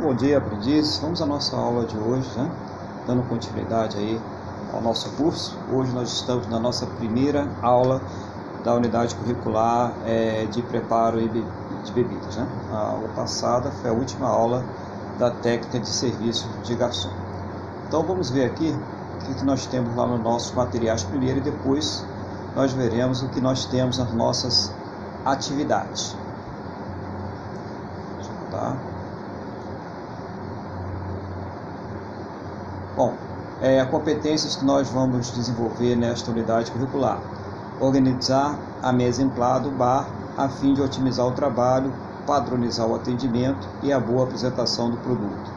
Bom dia, aprendizes. Vamos à nossa aula de hoje, né? dando continuidade aí ao nosso curso. Hoje nós estamos na nossa primeira aula da unidade curricular é, de preparo de bebidas. Né? A aula passada foi a última aula da técnica de serviço de garçom. Então vamos ver aqui o que nós temos lá nos nossos materiais primeiro e depois nós veremos o que nós temos nas nossas atividades. Tá? Bom, é, competências que nós vamos desenvolver nesta unidade curricular. Organizar a mesa exemplar do bar a fim de otimizar o trabalho, padronizar o atendimento e a boa apresentação do produto.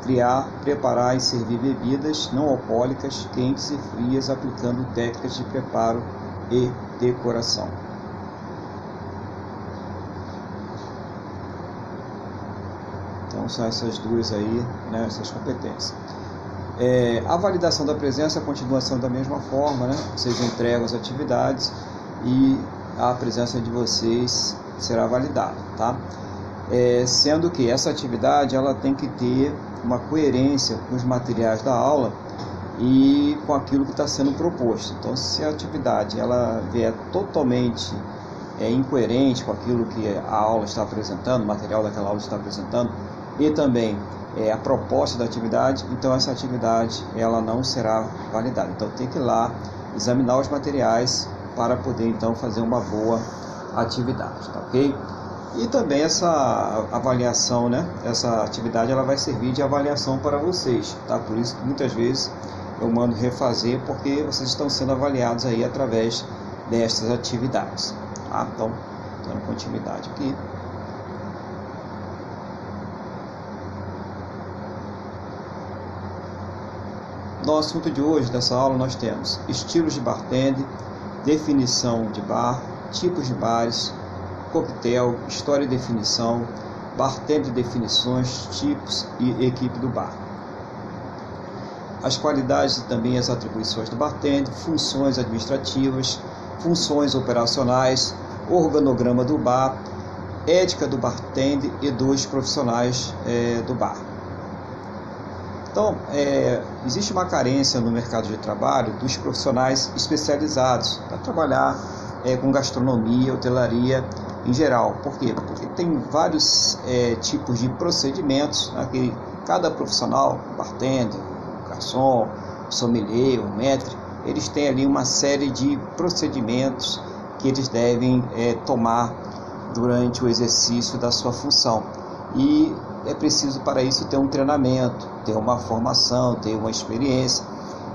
Criar, preparar e servir bebidas não alcoólicas, quentes e frias, aplicando técnicas de preparo e decoração. Então são essas duas aí, né, essas competências. É, a validação da presença continua sendo da mesma forma, né? Vocês entregam as atividades e a presença de vocês será validada, tá? É, sendo que essa atividade ela tem que ter uma coerência com os materiais da aula e com aquilo que está sendo proposto. Então, se a atividade ela vier totalmente é, incoerente com aquilo que a aula está apresentando, o material daquela aula está apresentando, e também é, a proposta da atividade, então essa atividade ela não será validada. Então tem que ir lá examinar os materiais para poder então fazer uma boa atividade, tá ok? E também essa avaliação, né? Essa atividade ela vai servir de avaliação para vocês, tá? Por isso que muitas vezes eu mando refazer porque vocês estão sendo avaliados aí através destas atividades, tá? Então, dando continuidade aqui. No assunto de hoje dessa aula nós temos estilos de bartender, definição de bar, tipos de bares, coquetel, história e definição, bartender definições, tipos e equipe do bar. As qualidades e também as atribuições do bartender, funções administrativas, funções operacionais, organograma do bar, ética do bartender e dos profissionais é, do bar. Então, é, existe uma carência no mercado de trabalho dos profissionais especializados para trabalhar é, com gastronomia, hotelaria em geral. Por quê? Porque tem vários é, tipos de procedimentos né, que cada profissional, bartender, garçom, sommelier, maître, eles têm ali uma série de procedimentos que eles devem é, tomar durante o exercício da sua função. E é preciso para isso ter um treinamento, ter uma formação, ter uma experiência.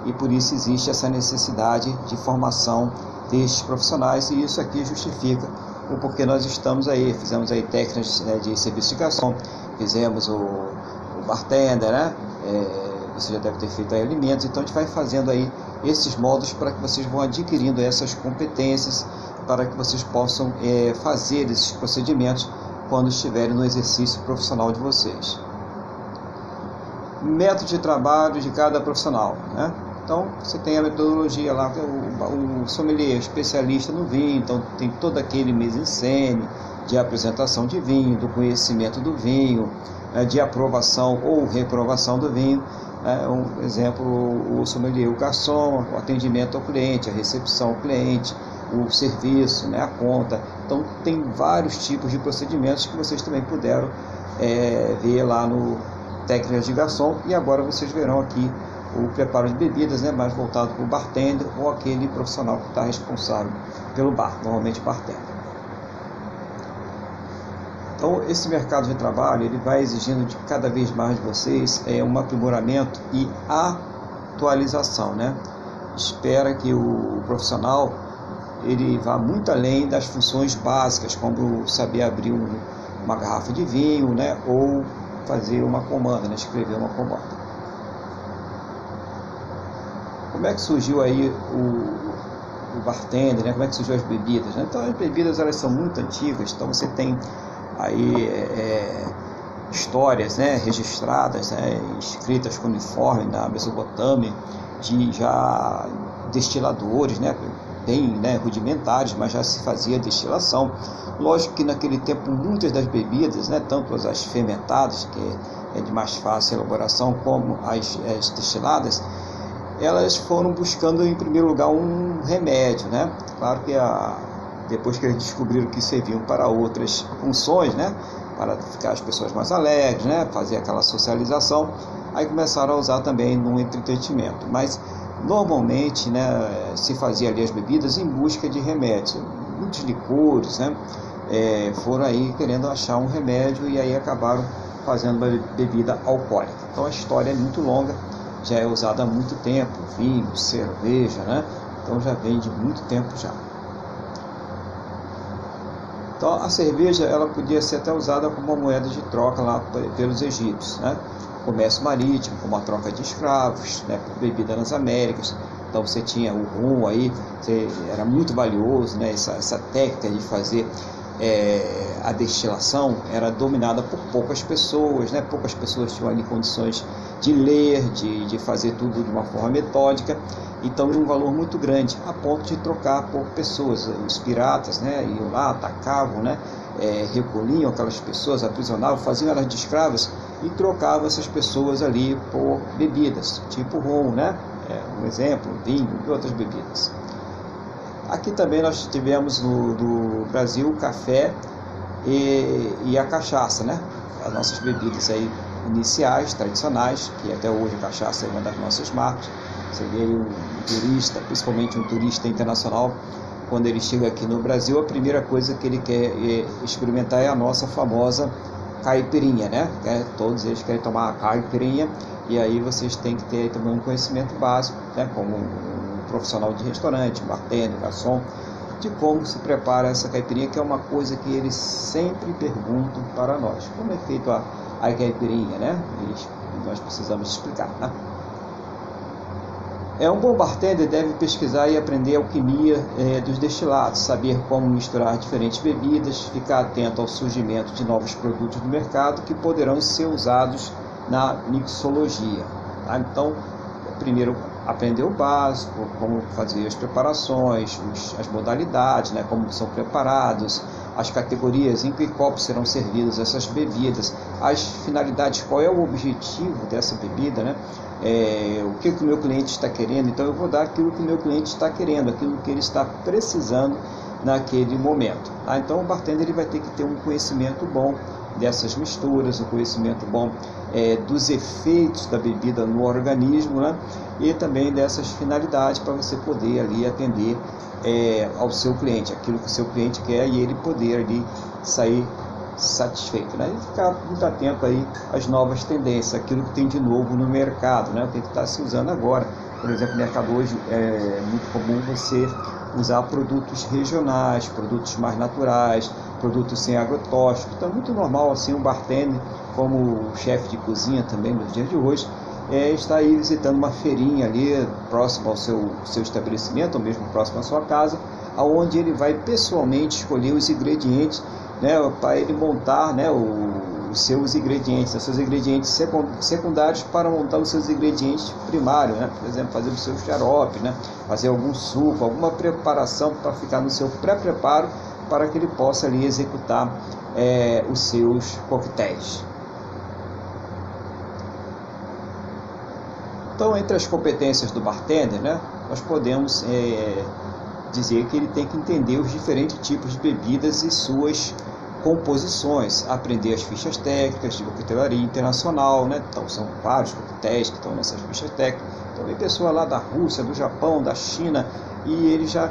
E por isso existe essa necessidade de formação destes profissionais. E isso aqui justifica o porquê nós estamos aí, fizemos aí técnicas né, de garçom, fizemos o, o bartender, né? É, você já deve ter feito aí alimentos, então a gente vai fazendo aí esses modos para que vocês vão adquirindo essas competências para que vocês possam é, fazer esses procedimentos quando estiverem no exercício profissional de vocês. Método de trabalho de cada profissional, né? Então, você tem a metodologia lá, o, o sommelier especialista no vinho, então tem todo aquele mise-en-scène de apresentação de vinho, do conhecimento do vinho, né, de aprovação ou reprovação do vinho. É, um exemplo, o sommelier, o garçom, o atendimento ao cliente, a recepção ao cliente, o serviço, né, a conta. Então, tem vários tipos de procedimentos que vocês também puderam é, ver lá no Técnicas de Garçom. E agora vocês verão aqui o preparo de bebidas, né, mais voltado para o bartender ou aquele profissional que está responsável pelo bar, normalmente bartender. Então, esse mercado de trabalho ele vai exigindo de cada vez mais de vocês é, um aprimoramento e atualização, né? Espera que o profissional ele vá muito além das funções básicas, como saber abrir um, uma garrafa de vinho, né, ou fazer uma comanda, né, escrever uma comanda. Como é que surgiu aí o, o bartender, né? Como é que surgiu as bebidas? Né? Então as bebidas elas são muito antigas, então você tem aí é, histórias, né, registradas, né, escritas uniforme na Mesopotâmia de já destiladores, né, bem né, rudimentares, mas já se fazia destilação. Lógico que naquele tempo muitas das bebidas, né, tanto as fermentadas, que é de mais fácil elaboração, como as, as destiladas, elas foram buscando em primeiro lugar um remédio, né? Claro que a, depois que eles descobriram que serviam para outras funções, né? Para ficar as pessoas mais alegres, né? Fazer aquela socialização, aí começaram a usar também no entretenimento. Mas normalmente, né? Se fazia ali as bebidas em busca de remédios, muitos licores, né? É, foram aí querendo achar um remédio e aí acabaram fazendo uma bebida alcoólica. Então a história é muito longa já é usada há muito tempo, vinho, cerveja, né? Então já vem de muito tempo já. Então a cerveja ela podia ser até usada como uma moeda de troca lá pelos egípcios, né? Comércio marítimo, como a troca de escravos, né? Por bebida nas Américas. Então você tinha o rum aí, era muito valioso, né? Essa, essa técnica de fazer é, a destilação era dominada por poucas pessoas, né? poucas pessoas tinham ali condições de ler, de, de fazer tudo de uma forma metódica, então de um valor muito grande, a ponto de trocar por pessoas. Os piratas né? iam lá, atacavam, né? É, recolhiam aquelas pessoas, aprisionavam, faziam elas de escravas e trocavam essas pessoas ali por bebidas, tipo rum, né? É, um exemplo, vinho e outras bebidas. Aqui também nós tivemos no, Brasil o café e, e, a cachaça, né? As nossas bebidas aí iniciais, tradicionais, que até hoje a cachaça é uma das nossas marcas. Seria um turista, principalmente um turista internacional, quando ele chega aqui no Brasil, a primeira coisa que ele quer é experimentar é a nossa famosa caipirinha, né? É, todos eles querem tomar a caipirinha e aí vocês têm que ter também um conhecimento básico, né? Como profissional de restaurante, bartender, garçom, de como se prepara essa caipirinha, que é uma coisa que eles sempre perguntam para nós. Como é feito a, a caipirinha, né? E nós precisamos explicar, né? É um bom bartender deve pesquisar e aprender a alquimia é, dos destilados, saber como misturar diferentes bebidas, ficar atento ao surgimento de novos produtos no mercado que poderão ser usados na mixologia. Tá? Então, primeiro aprender o básico, como fazer as preparações, os, as modalidades, né, como são preparados, as categorias em que copos serão servidas essas bebidas, as finalidades, qual é o objetivo dessa bebida, né? É, o que, que o meu cliente está querendo, então eu vou dar aquilo que o meu cliente está querendo, aquilo que ele está precisando naquele momento. Tá? Então o bartender ele vai ter que ter um conhecimento bom dessas misturas, um conhecimento bom é, dos efeitos da bebida no organismo né? e também dessas finalidades para você poder ali atender é, ao seu cliente, aquilo que o seu cliente quer e ele poder ali sair satisfeito, né? E ficar muito atento aí às novas tendências, aquilo que tem de novo no mercado, né? O que está se usando agora. Por exemplo, no mercado hoje é muito comum você usar produtos regionais, produtos mais naturais, produtos sem agrotóxico. Então é muito normal assim um bartender, como chefe de cozinha também nos dias de hoje, é, está aí visitando uma feirinha ali próximo ao seu, seu estabelecimento, ou mesmo próximo à sua casa, aonde ele vai pessoalmente escolher os ingredientes né, para ele montar né, o, os seus ingredientes, os seus ingredientes secundários para montar os seus ingredientes primários, né? por exemplo, fazer o seu xarope, né? fazer algum suco, alguma preparação para ficar no seu pré-preparo para que ele possa ali executar é, os seus coquetéis. Então, entre as competências do bartender, né, nós podemos é, dizer que ele tem que entender os diferentes tipos de bebidas e suas composições, aprender as fichas técnicas de coquetelaria internacional, né? Então são vários coquetéis que estão nessas fichas técnicas. Então pessoa lá da Rússia, do Japão, da China e ele já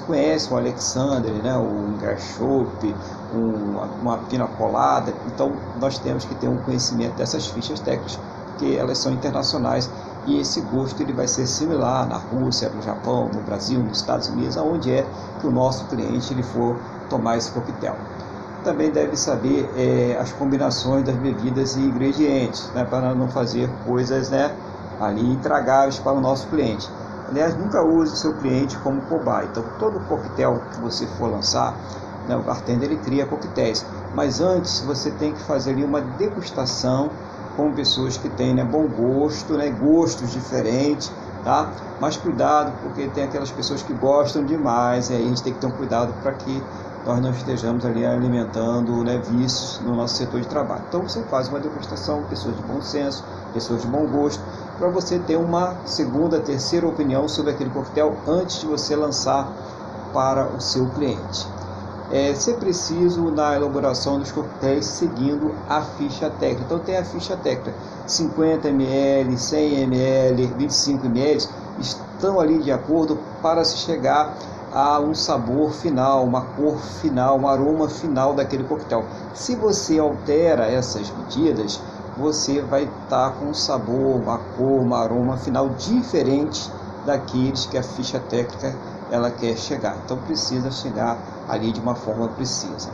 conhece o Alexander, né? O Gershop, um, uma pina colada. Então nós temos que ter um conhecimento dessas fichas técnicas porque elas são internacionais e esse gosto ele vai ser similar na Rússia, no Japão, no Brasil, nos Estados Unidos, aonde é que o nosso cliente ele for tomar esse coquetel. Também deve saber é, as combinações das bebidas e ingredientes, né, para não fazer coisas né, ali intragáveis para o nosso cliente. Aliás, nunca use seu cliente como cobaia. Então, todo coquetel que você for lançar, né, o bartender ele cria coquetéis. Mas antes você tem que fazer ali uma degustação com pessoas que têm né, bom gosto, né, gostos diferentes, tá? Mas cuidado, porque tem aquelas pessoas que gostam demais, e aí a gente tem que ter um cuidado para que nós não estejamos ali alimentando né, vícios no nosso setor de trabalho. Então você faz uma degustação, pessoas de bom senso, pessoas de bom gosto, para você ter uma segunda, terceira opinião sobre aquele coquetel antes de você lançar para o seu cliente. É ser preciso na elaboração dos coquetéis seguindo a ficha técnica. Então tem a ficha técnica, 50 ml, 100 ml, 25 ml, estão ali de acordo para se chegar a um sabor final, uma cor final, um aroma final daquele coquetel. Se você altera essas medidas, você vai estar tá com um sabor, uma cor, um aroma final diferente daqueles que a ficha técnica ela quer chegar. Então precisa chegar ali de uma forma precisa.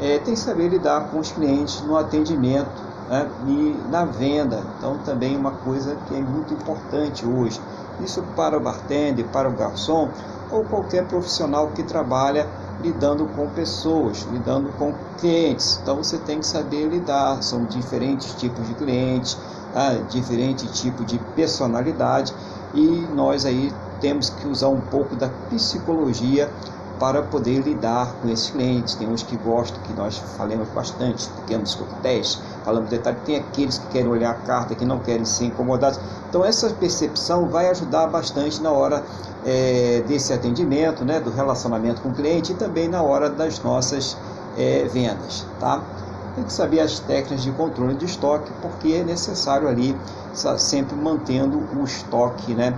É, tem que saber lidar com os clientes no atendimento né, e na venda. Então também uma coisa que é muito importante hoje. Isso para o bartender, para o garçom, ou qualquer profissional que trabalha lidando com pessoas, lidando com clientes. Então você tem que saber lidar, são diferentes tipos de clientes, ah, diferente tipo de personalidade. E nós aí temos que usar um pouco da psicologia para poder lidar com esses clientes. Tem uns que gostam, que nós falamos bastante, pequenos coquetéis, falamos detalhe, tem aqueles que querem olhar a carta, que não querem ser incomodados. Então essa percepção vai ajudar bastante na hora é, desse atendimento, né, do relacionamento com o cliente e também na hora das nossas é, vendas, tá? Tem que saber as técnicas de controle de estoque, porque é necessário ali sempre mantendo o estoque, né,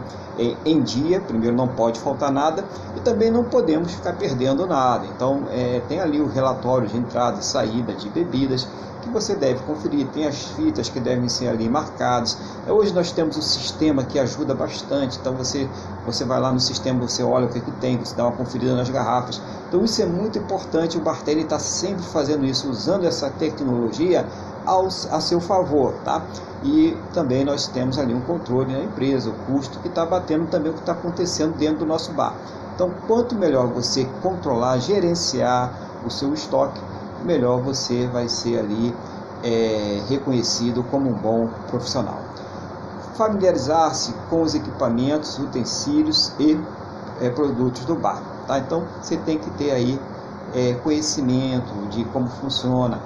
em dia. Primeiro, não pode faltar nada e também não podemos ficar perdendo nada. Então, é, tem ali o relatório de entrada e saída de bebidas que você deve conferir. Tem as fitas que devem ser ali marcadas. É, hoje nós temos um sistema que ajuda bastante. Então, você, você vai lá no sistema, você olha o que, é que tem, você dá uma conferida nas garrafas. Então, isso é muito importante. O bartender está sempre fazendo isso, usando essa tecnologia ao, a seu favor, tá? E também nós temos ali um controle na empresa, o custo que está batendo também o que está acontecendo dentro do nosso bar. Então, quanto melhor você controlar, gerenciar o seu estoque, melhor você vai ser ali é, reconhecido como um bom profissional. Familiarizar-se com os equipamentos, utensílios e é, produtos do bar. Tá? Então, você tem que ter aí é, conhecimento de como funciona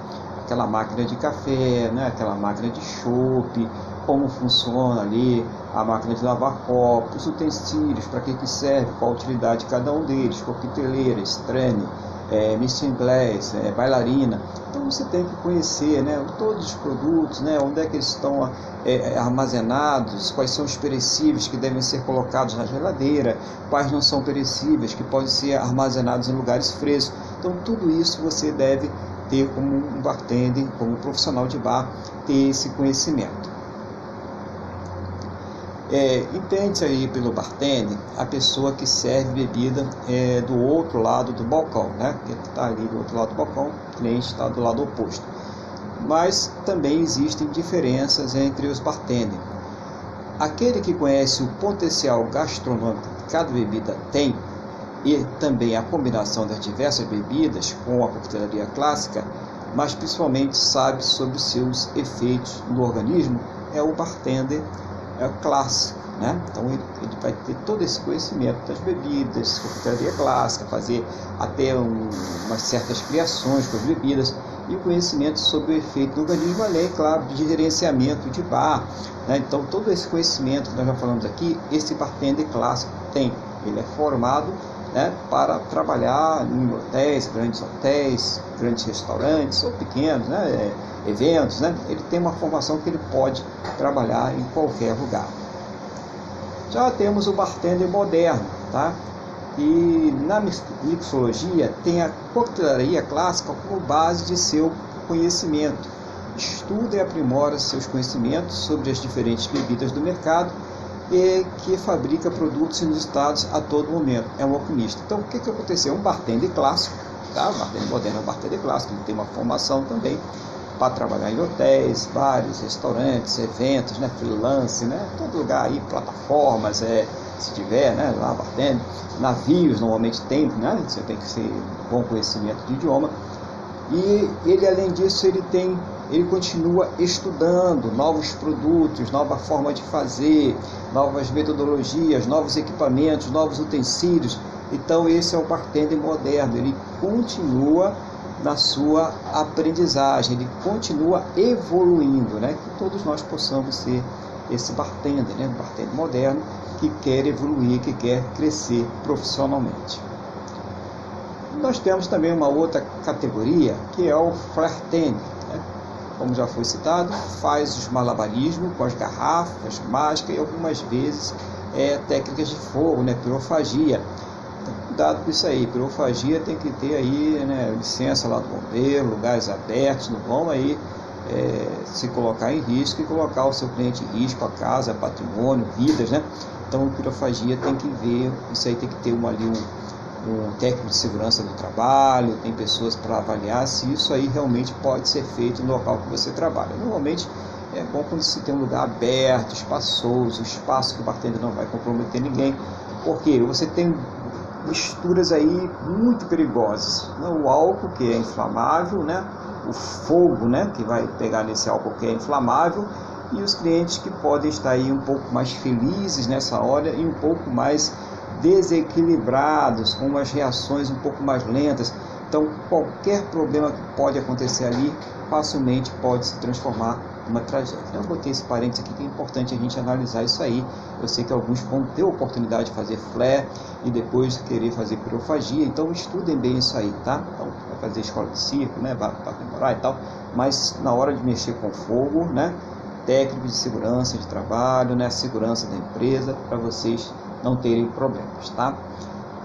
aquela máquina de café, né? aquela máquina de chope, como funciona ali a máquina de lavar copos, utensílios, para que, que serve, qual a utilidade de cada um deles, coqueteleira, estreme, é, Miss é, bailarina. Então você tem que conhecer né, todos os produtos, né, onde é que eles estão é, armazenados, quais são os perecíveis que devem ser colocados na geladeira, quais não são perecíveis, que podem ser armazenados em lugares frescos. Então tudo isso você deve ter como um bartender, como um profissional de bar, ter esse conhecimento. É, Entende-se aí pelo bartender a pessoa que serve bebida é, do outro lado do balcão, né? Que está ali do outro lado do balcão, o cliente está do lado oposto. Mas também existem diferenças entre os bartenders. Aquele que conhece o potencial gastronômico que cada bebida tem e também a combinação das diversas bebidas com a coquetelaria clássica, mas principalmente sabe sobre seus efeitos no organismo, é o bartender é clássico. Né? Então ele, ele, vai ter todo esse conhecimento das bebidas, coquetelaria clássica, fazer até um, umas certas criações com as bebidas e o conhecimento sobre o efeito do organismo, além, claro, de gerenciamento de bar. Né? Então todo esse conhecimento que nós já falamos aqui, esse bartender clássico tem. Ele é formado né, para trabalhar em hotéis, grandes hotéis, grandes restaurantes ou pequenos, né, é, eventos. Né, ele tem uma formação que ele pode trabalhar em qualquer lugar. Já temos o bartender moderno, tá? E na mixologia tem a coquetelaria clássica como base de seu conhecimento. Estuda e aprimora seus conhecimentos sobre as diferentes bebidas do mercado que fabrica produtos inusitados a todo momento. É um alquimista. Então, o que, que aconteceu? Um bartender clássico, tá? bartender moderno é um bartender clássico, ele tem uma formação também para trabalhar em hotéis, bares, restaurantes, eventos, né? freelance, né? todo lugar aí, plataformas, é, se tiver, né? lá bartender, navios normalmente tem, né? você tem que ter bom conhecimento de idioma. E ele, além disso, ele tem, ele continua estudando novos produtos, nova forma de fazer, novas metodologias, novos equipamentos, novos utensílios. Então esse é o bartender moderno, ele continua na sua aprendizagem, ele continua evoluindo, né? Que todos nós possamos ser esse bartender, né? bartender moderno que quer evoluir, que quer crescer profissionalmente. Nós temos também uma outra categoria que é o flirtende, né? Como já foi citado, faz os malabarismos com as garrafas, máscara e algumas vezes é, técnicas de fogo, né? pirofagia. Então, cuidado com isso aí, pirofagia tem que ter aí né, licença lá do bombeiro, lugares abertos, não vão aí é, se colocar em risco e colocar o seu cliente em risco, a casa, patrimônio, vidas, né? Então, pirofagia tem que ver, isso aí tem que ter uma, ali um, um técnico de segurança do trabalho, tem pessoas para avaliar se isso aí realmente pode ser feito no local que você trabalha. Normalmente é bom quando se tem um lugar aberto, espaçoso, espaço que o bartender não vai comprometer ninguém, porque você tem misturas aí muito perigosas. O álcool, que é inflamável, né? o fogo né? que vai pegar nesse álcool que é inflamável, e os clientes que podem estar aí um pouco mais felizes nessa hora e um pouco mais desequilibrados, com umas reações um pouco mais lentas. Então, qualquer problema que pode acontecer ali facilmente pode se transformar numa tragédia. Eu botei esse parênteses aqui que é importante a gente analisar isso aí. Eu sei que alguns vão ter oportunidade de fazer flare e depois querer fazer pirofagia, então estudem bem isso aí, tá? Então, vai fazer escola de circo, né? Vai, demorar e tal, mas na hora de mexer com fogo, né? técnico de segurança de trabalho, né, segurança da empresa, para vocês não terem problemas, tá?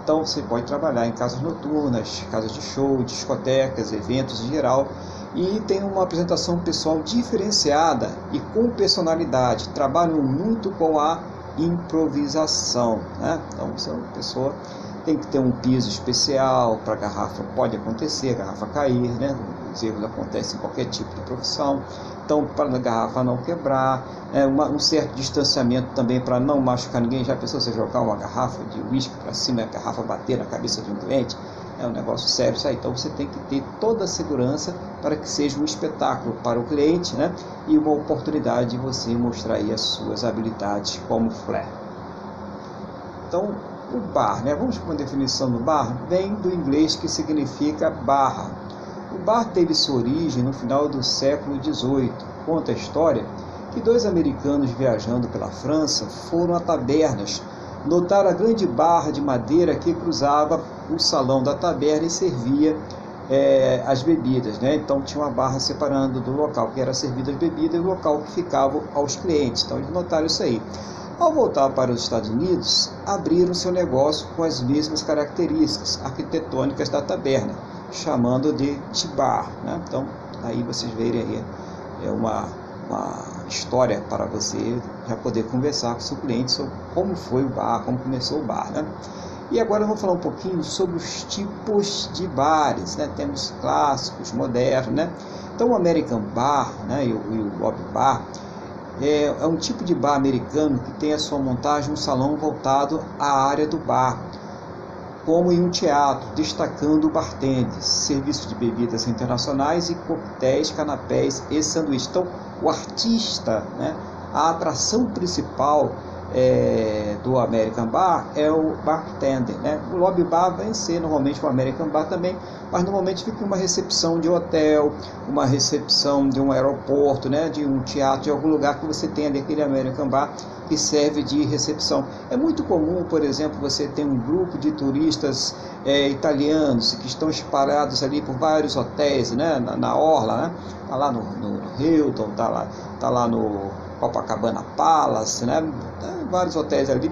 Então você pode trabalhar em casas noturnas, casas de show, discotecas, eventos em geral e tem uma apresentação pessoal diferenciada e com personalidade. Trabalham muito com a improvisação, né? Então você é uma pessoa tem que ter um piso especial para a garrafa, pode acontecer, a garrafa cair, né? Os erros acontecem em qualquer tipo de profissão. Então, para a garrafa não quebrar, é, uma, um certo distanciamento também para não machucar ninguém. Já pensou você jogar uma garrafa de uísque para cima a garrafa bater na cabeça de um cliente? É um negócio sério isso aí. Então, você tem que ter toda a segurança para que seja um espetáculo para o cliente né? e uma oportunidade de você mostrar as suas habilidades como flare. Então, o bar, né? vamos para uma definição do bar, vem do inglês que significa barra. O bar teve sua origem no final do século XVIII. Conta a história que dois americanos viajando pela França foram a tabernas notar a grande barra de madeira que cruzava o salão da taberna e servia é, as bebidas. Né? Então tinha uma barra separando do local que era servida as bebidas e o local que ficava aos clientes. Então eles notaram isso aí. Ao voltar para os Estados Unidos, abriram seu negócio com as mesmas características arquitetônicas da taberna, chamando de Tibar. Né? Então, aí vocês verem aí, é uma, uma história para você já poder conversar com o seu cliente sobre como foi o bar, como começou o bar. Né? E agora vamos falar um pouquinho sobre os tipos de bares. Né? Temos clássicos, modernos. Né? Então, o American Bar né? e, o, e o Bar é, é um tipo de bar americano que tem a sua montagem um salão voltado à área do bar, como em um teatro, destacando bartenders, serviço de bebidas internacionais e coquetéis, canapés e sanduíches. Então, o artista, né, a atração principal é, do American Bar é o bartender. Né? O lobby bar vai ser normalmente o American Bar também, mas normalmente fica uma recepção de hotel, uma recepção de um aeroporto, né? de um teatro, de algum lugar que você tem ali aquele American Bar que serve de recepção. É muito comum, por exemplo, você ter um grupo de turistas é, italianos que estão espalhados ali por vários hotéis, né? na, na orla, né? tá lá no, no Hilton, tá lá, tá lá no Copacabana Palace, né? vários hotéis ali.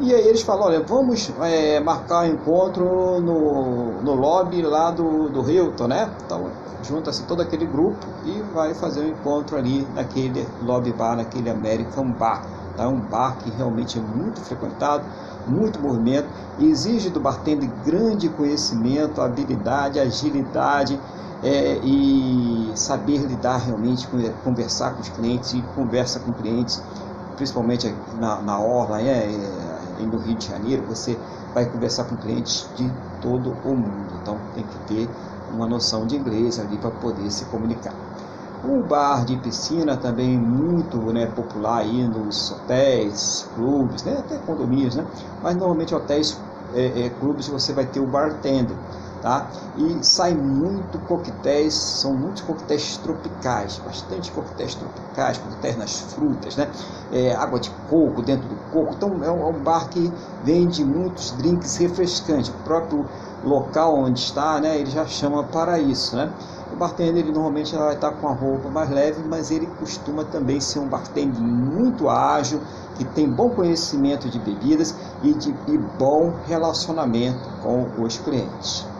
E aí eles falam, olha, vamos é, marcar um encontro no, no lobby lá do, do Hilton, né? Então junta-se todo aquele grupo e vai fazer um encontro ali naquele lobby bar, naquele American Bar. Tá? Um bar que realmente é muito frequentado, muito movimento, exige do bartender grande conhecimento, habilidade, agilidade, é, e saber lidar realmente, conversar com os clientes e conversa com clientes, principalmente na, na Orla, é, é, no Rio de Janeiro, você vai conversar com clientes de todo o mundo. Então tem que ter uma noção de inglês ali para poder se comunicar. O bar de piscina também muito né, popular aí nos hotéis, clubes, né, até condomínios, né? Mas normalmente hotéis, é, é, clubes você vai ter o bartender, tá? E sai muito coquetéis, são muitos coquetéis tropicais, bastante coquetéis tropicais, coquetéis nas frutas, né? É, água de coco dentro do coco. Então é um, é bar que vende muitos drinks refrescantes. O próprio local onde está, né? Ele já chama para isso, né? O bartender ele normalmente vai estar com a roupa mais leve, mas ele costuma também ser um bartender muito ágil, que tem bom conhecimento de bebidas e, de, e bom relacionamento com os clientes.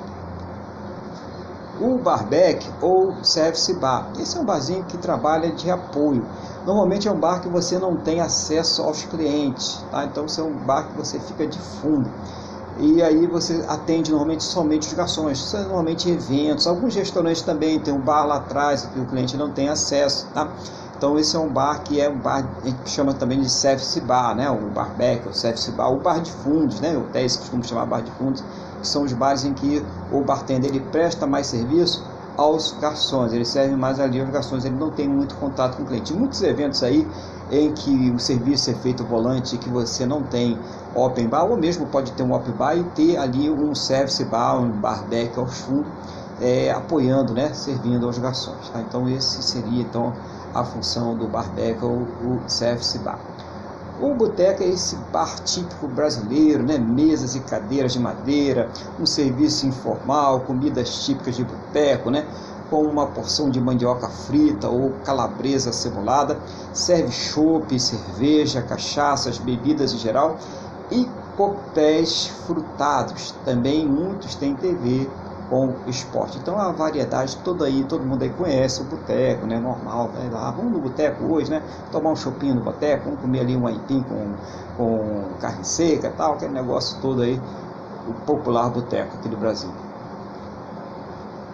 O barback ou service bar, esse é um barzinho que trabalha de apoio. Normalmente é um bar que você não tem acesso aos clientes, tá? então é um bar que você fica de fundo e aí você atende normalmente somente os garçons, é normalmente eventos, alguns restaurantes também tem um bar lá atrás que o cliente não tem acesso, tá? Então esse é um bar que é um bar que chama também de service bar, né? O barback, o service bar, o bar de fundos, né? Hotéis costumam chamar bar de fundos, são os bares em que o bartender ele presta mais serviço aos garçons, ele serve mais ali aos garçons, ele não tem muito contato com o cliente. Muitos eventos aí em que o serviço é feito volante que você não tem open bar, ou mesmo pode ter um open bar e ter ali um service bar, um bar back aos fundos, é, apoiando, né, servindo aos garçons. Tá? Então esse seria então a função do bar ou o service bar. O boteco é esse bar típico brasileiro, né? mesas e cadeiras de madeira, um serviço informal, comidas típicas de boteco, né? com uma porção de mandioca frita ou calabresa cebolada, serve chopp, cerveja, cachaças, bebidas em geral e coquetéis frutados. Também muitos têm TV com esporte. Então a variedade toda aí, todo mundo aí conhece o boteco, né? Normal, vai lá, vamos no boteco hoje, né? Tomar um chopinho no boteco, vamos comer ali um aipim com, com carne seca tal, aquele negócio todo aí, o popular boteco aqui do Brasil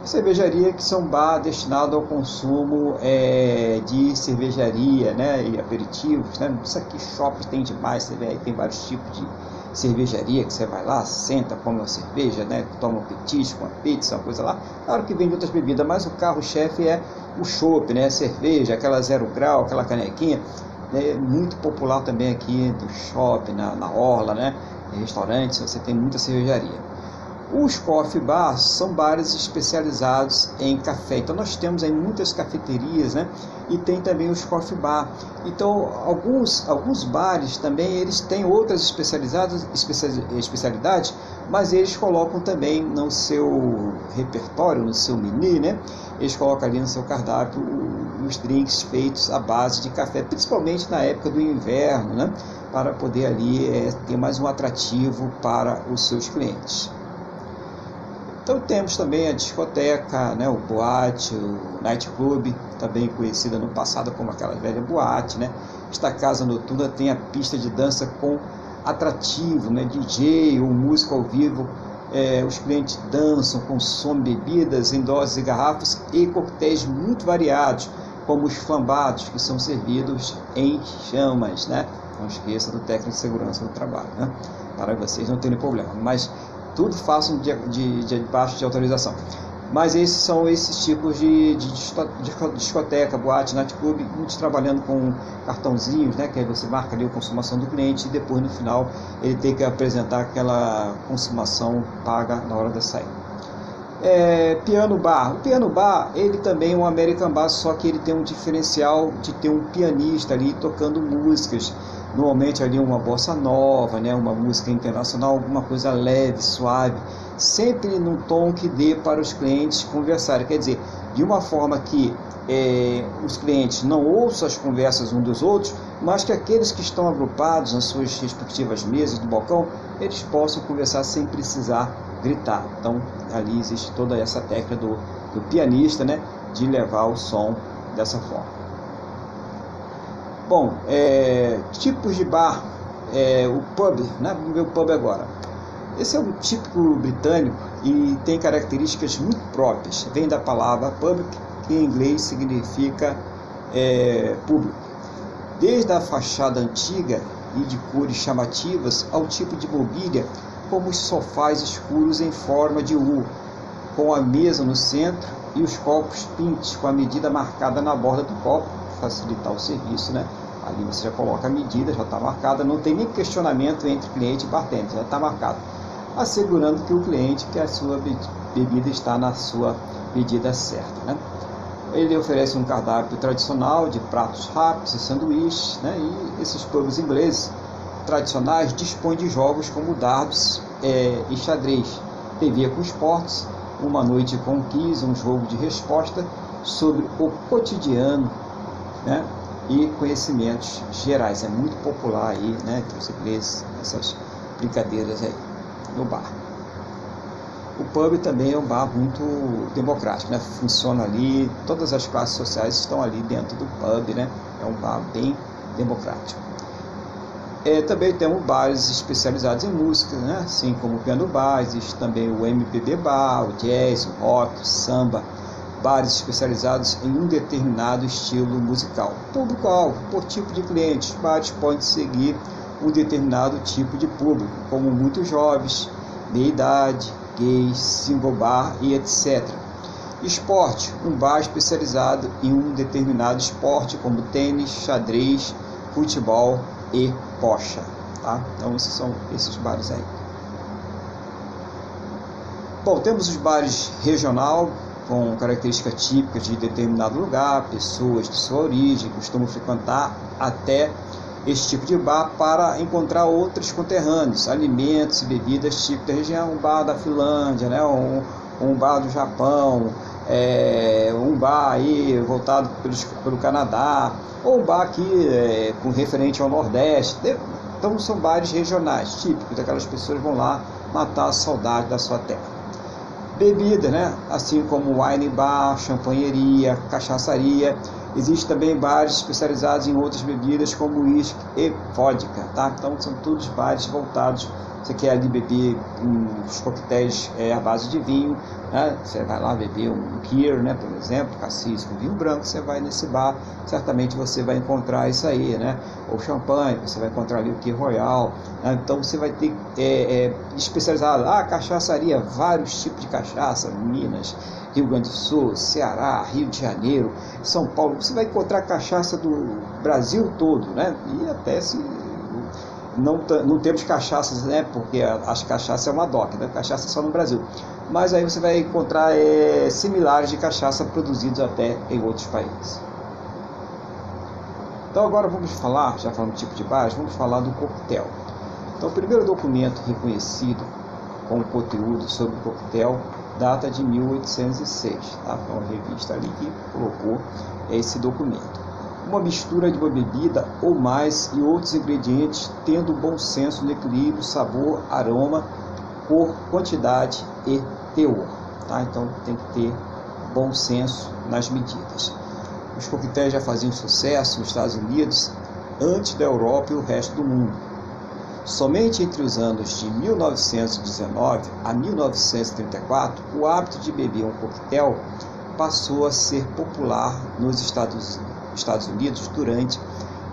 cervejaria que são bar destinado ao consumo é, de cervejaria né, e aperitivos. Né? Isso aqui shopping tem demais, você vê aí, tem vários tipos de cervejaria que você vai lá, senta, come uma cerveja, né, toma um petisco, uma pizza, uma coisa lá. Claro que vende outras bebidas, mas o carro-chefe é o chopp, né, a cerveja, aquela zero grau, aquela canequinha. É muito popular também aqui do shopping, na, na orla, né, em restaurantes, você tem muita cervejaria. Os coffee bars são bares especializados em café. Então nós temos aí muitas cafeterias, né? E tem também os coffee bar. Então alguns alguns bares também eles têm outras especializadas especialidades, mas eles colocam também no seu repertório, no seu menu, né? Eles colocam ali no seu cardápio os drinks feitos à base de café, principalmente na época do inverno, né? Para poder ali é, ter mais um atrativo para os seus clientes. Então temos também a discoteca, né, o boate, o nightclub, também conhecida no passado como aquela velha boate, né? Esta casa noturna tem a pista de dança com atrativo, né, DJ ou música ao vivo. É, os clientes dançam, consomem bebidas em doses e garrafas e coquetéis muito variados, como os flambados, que são servidos em chamas, né? Não esqueça do técnico de segurança do trabalho, né? Para vocês não terem problema. Mas tudo façam de, de, de baixo de autorização. Mas esses são esses tipos de, de, discoteca, boate, nightclub, muitos trabalhando com cartãozinhos, né, que aí você marca ali a consumação do cliente e depois no final ele tem que apresentar aquela consumação paga na hora da saída. É, piano bar. O piano bar, ele também é um American bar, só que ele tem um diferencial de ter um pianista ali tocando músicas normalmente ali uma bossa nova, né, uma música internacional, alguma coisa leve, suave, sempre num tom que dê para os clientes conversarem. Quer dizer, de uma forma que é, os clientes não ouçam as conversas uns dos outros, mas que aqueles que estão agrupados nas suas respectivas mesas do balcão, eles possam conversar sem precisar gritar. Então, ali existe toda essa técnica do, do pianista, né, de levar o som dessa forma. Bom, é, tipos de bar, é, o pub, né? vamos ver o pub agora. Esse é um típico britânico e tem características muito próprias. Vem da palavra public, que em inglês significa é, público. Desde a fachada antiga e de cores chamativas ao tipo de mobília, como os sofás escuros em forma de U, com a mesa no centro e os copos pintes com a medida marcada na borda do copo, facilitar o serviço, né? Ali você já coloca a medida, já está marcada, não tem nem questionamento entre cliente e bartender, já está marcado. Assegurando que o cliente que a sua bebida está na sua medida certa. Né? Ele oferece um cardápio tradicional de pratos rápidos e sanduíches, né? e esses pubs ingleses tradicionais dispõem de jogos como dardos é, e xadrez, TV com esportes, uma noite com quiz, um jogo de resposta sobre o cotidiano, né? e conhecimentos gerais. É muito popular aí, né, entre os ingleses, essas brincadeiras aí no bar. O pub também é um bar muito democrático, né? Funciona ali, todas as classes sociais estão ali dentro do pub, né? É um bar bem democrático. É, também temos bares especializados em música, né? assim como o piano bar, existe também o MPB bar, o jazz, o rock, o samba, bares especializados em um determinado estilo musical. Público-alvo, por tipo de cliente, bares podem seguir um determinado tipo de público, como muitos jovens, meia-idade, gays, single bar e etc. Esporte, um bar especializado em um determinado esporte, como tênis, xadrez, futebol e pocha. Tá? Então esses são esses bares aí. Bom, temos os bares regional, com características típicas de determinado lugar, pessoas de sua origem costumam frequentar até este tipo de bar para encontrar outros conterrâneos, alimentos e bebidas típicas da região, um bar da Finlândia, né, um, um bar do Japão, é, um bar aí voltado pelos, pelo Canadá, ou um bar aqui é, com referente ao Nordeste. Então são bares regionais, típicos, daquelas pessoas vão lá matar a saudade da sua terra. Bebida, né? assim como wine bar, champanheria, cachaçaria. Existem também bares especializados em outras bebidas como uísque e vodka. Tá? Então são todos bares voltados você quer ali beber uns coquetéis é, à base de vinho, né? você vai lá beber um Kier, né, por exemplo, cassis com vinho branco, você vai nesse bar, certamente você vai encontrar isso aí, né? Ou champanhe, você vai encontrar ali o Kier Royal, né? então você vai ter é, é, especializado, ah, cachaçaria, vários tipos de cachaça, Minas, Rio Grande do Sul, Ceará, Rio de Janeiro, São Paulo, você vai encontrar cachaça do Brasil todo, né? E até se não, não temos cachaças, né? Porque as cachaças é uma DOC, né? Cachaça só no Brasil. Mas aí você vai encontrar é, similares de cachaça produzidos até em outros países. Então agora vamos falar, já falando do tipo de base, vamos falar do coquetel. Então o primeiro documento reconhecido com conteúdo sobre o coquetel data de 1806, tá? Uma revista ali que colocou esse documento uma mistura de uma bebida ou mais e outros ingredientes, tendo bom senso no equilíbrio, sabor, aroma, cor, quantidade e teor. Tá? Então tem que ter bom senso nas medidas. Os coquetéis já faziam sucesso nos Estados Unidos antes da Europa e o resto do mundo. Somente entre os anos de 1919 a 1934, o hábito de beber um coquetel passou a ser popular nos Estados Unidos Estados Unidos durante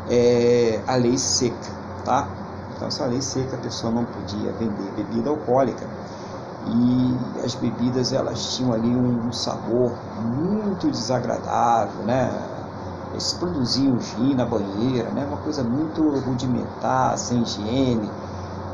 é, a lei seca, tá? Então, essa lei seca, a pessoa não podia vender bebida alcoólica e as bebidas elas tinham ali um sabor muito desagradável, né? Eles produziam gin na banheira, né? Uma coisa muito rudimentar, sem higiene.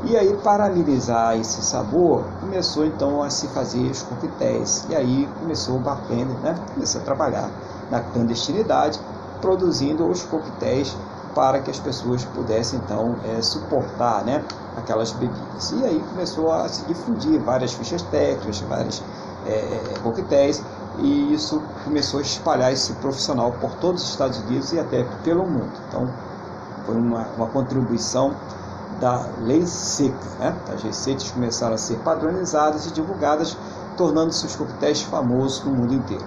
E aí, para amenizar esse sabor, começou então a se fazer os coquetéis. E aí começou o bartender, né? Começou a trabalhar na clandestinidade produzindo os coquetéis para que as pessoas pudessem então é, suportar né, aquelas bebidas. E aí começou a se difundir várias fichas técnicas, vários é, é, coquetéis, e isso começou a espalhar esse profissional por todos os Estados Unidos e até pelo mundo. Então foi uma, uma contribuição da lei seca. Né? As receitas começaram a ser padronizadas e divulgadas, tornando-se os coquetéis famosos no mundo inteiro.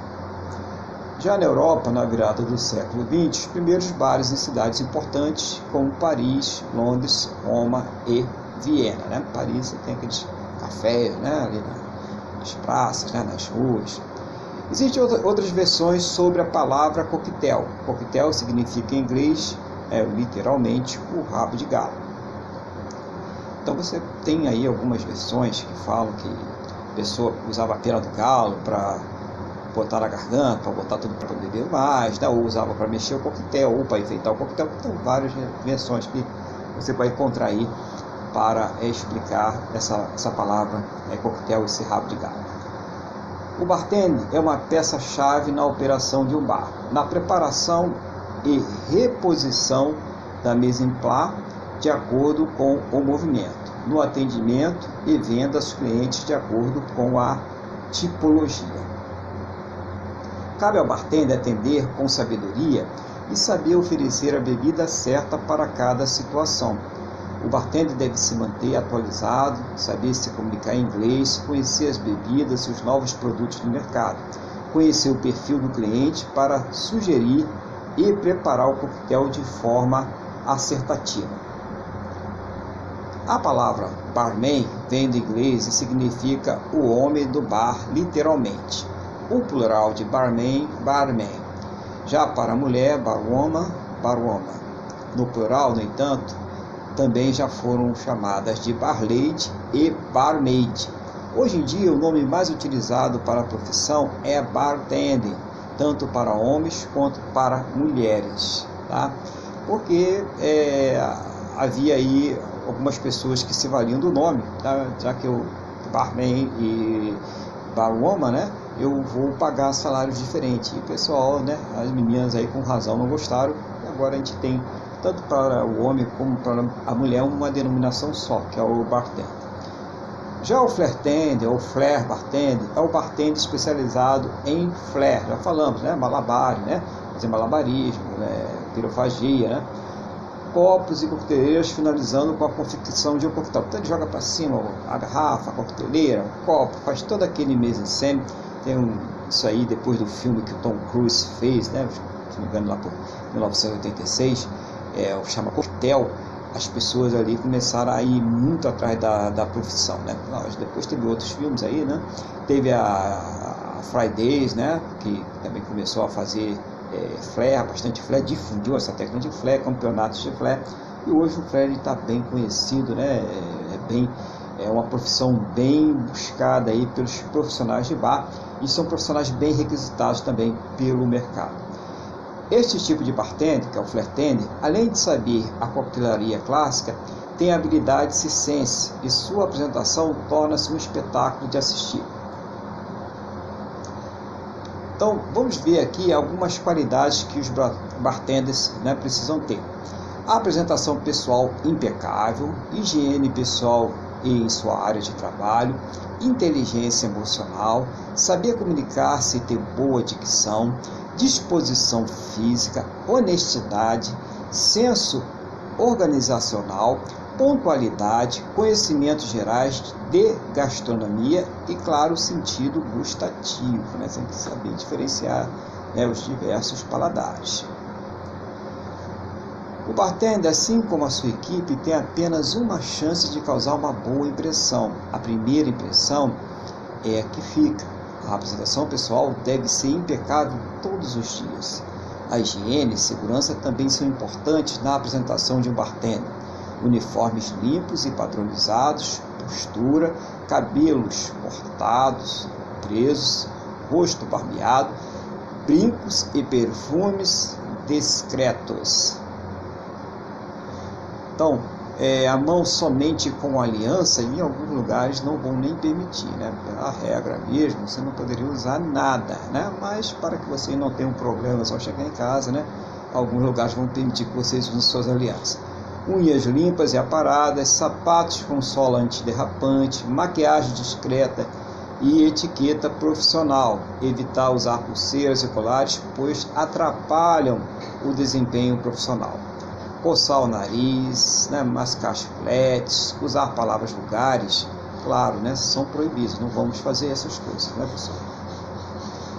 Já na Europa, na virada do século XX, os primeiros bares em cidades importantes como Paris, Londres, Roma e Viena. Né? Paris tem aqueles cafés né? ali nas praças, né? nas ruas. Existem outras versões sobre a palavra coquetel. Coquetel significa em inglês, é, literalmente, o rabo de galo. Então você tem aí algumas versões que falam que pessoa usava a pena do galo para botar na garganta, para botar tudo para beber mais, né? ou usava para mexer o coquetel, ou para enfeitar o coquetel. Então, várias invenções que você vai encontrar aí para explicar essa, essa palavra é, coquetel, esse rabo de galo. O bartender é uma peça-chave na operação de um bar, na preparação e reposição da mesa em plá de acordo com o movimento, no atendimento e venda aos clientes de acordo com a tipologia. Cabe ao bartender atender com sabedoria e saber oferecer a bebida certa para cada situação. O bartender deve se manter atualizado, saber se comunicar em inglês, conhecer as bebidas e os novos produtos do mercado, conhecer o perfil do cliente para sugerir e preparar o coquetel de forma acertativa. A palavra barman vem do inglês e significa o homem do bar, literalmente. O plural de barman, barman. Já para mulher, barwoman, barwoman. No plural, no entanto, também já foram chamadas de barlady e barmaid. Hoje em dia, o nome mais utilizado para a profissão é bartender, tanto para homens quanto para mulheres, tá? Porque é, havia aí algumas pessoas que se valiam do nome, tá? já que o barman e barwoman, né? Eu vou pagar salários diferentes. E o pessoal, né? As meninas aí com razão não gostaram. E agora a gente tem tanto para o homem como para a mulher uma denominação só, que é o bartender. Já o flair ou flair bartender, é o bartender especializado em flair, já falamos, né? Malabar, né? Fazer malabarismo, né? pirofagia, né? copos e coqueteleiras, finalizando com a confecção de um coquetel. Então ele joga para cima a garrafa, a coqueteleira, o copo, faz todo aquele mês em scène. Tem um, isso aí depois do filme que o Tom Cruise fez, né? se não me engano, lá por 1986, é, chama Coquetel. As pessoas ali começaram a ir muito atrás da, da profissão, né? Depois teve outros filmes aí, né? Teve a, a Fridays, né? Que também começou a fazer é, flare, bastante flare, difundiu essa técnica de flare, campeonatos de flare, e hoje o flare está bem conhecido, né? É, é, bem, é uma profissão bem buscada aí pelos profissionais de bar e são profissionais bem requisitados também pelo mercado. Este tipo de bartender, que é o flare tender, além de saber a coquetelaria clássica, tem habilidade circense e sua apresentação torna-se um espetáculo de assistir. Então, vamos ver aqui algumas qualidades que os bartenders né, precisam ter. A apresentação pessoal impecável, higiene pessoal em sua área de trabalho, inteligência emocional, saber comunicar-se e ter boa dicção, disposição física, honestidade, senso organizacional, pontualidade, conhecimentos gerais de gastronomia e, claro, sentido gustativo. Né? Tem que saber diferenciar né, os diversos paladares. O bartender, assim como a sua equipe, tem apenas uma chance de causar uma boa impressão. A primeira impressão é a que fica. A apresentação pessoal deve ser impecável todos os dias. A higiene e segurança também são importantes na apresentação de um bartender uniformes limpos e padronizados, postura, cabelos cortados, presos, rosto barbeado, brincos e perfumes discretos. Então, é, a mão somente com aliança, em alguns lugares não vão nem permitir, né? Pela regra mesmo, você não poderia usar nada, né? Mas para que você não tenha um problema só chegar em casa, né? Alguns lugares vão permitir que vocês usem suas alianças unhas limpas e aparadas, sapatos com sola antiderrapante, maquiagem discreta e etiqueta profissional. Evitar usar pulseiras e colares, pois atrapalham o desempenho profissional. Coçar o nariz, né, mascar chicletes, usar palavras vulgares, claro, né, são proibidos, não vamos fazer essas coisas, né, pessoal?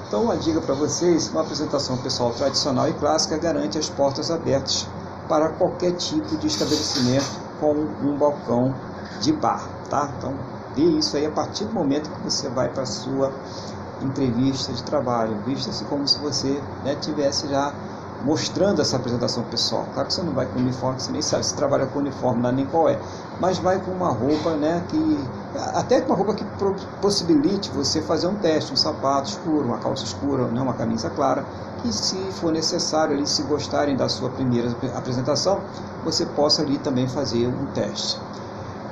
Então, uma dica para vocês: uma apresentação pessoal tradicional e clássica garante as portas abertas para qualquer tipo de estabelecimento com um balcão de bar, tá? Então, vê isso aí a partir do momento que você vai para a sua entrevista de trabalho, vista-se como se você né, tivesse já mostrando essa apresentação pessoal. Claro que você não vai com uniforme, você nem sabe se trabalha com uniforme, não, nem qual é, mas vai com uma roupa, né, que até uma roupa que possibilite você fazer um teste, um sapato escuro, uma calça escura, né, uma camisa clara, que se for necessário ali, se gostarem da sua primeira apresentação, você possa ali também fazer um teste.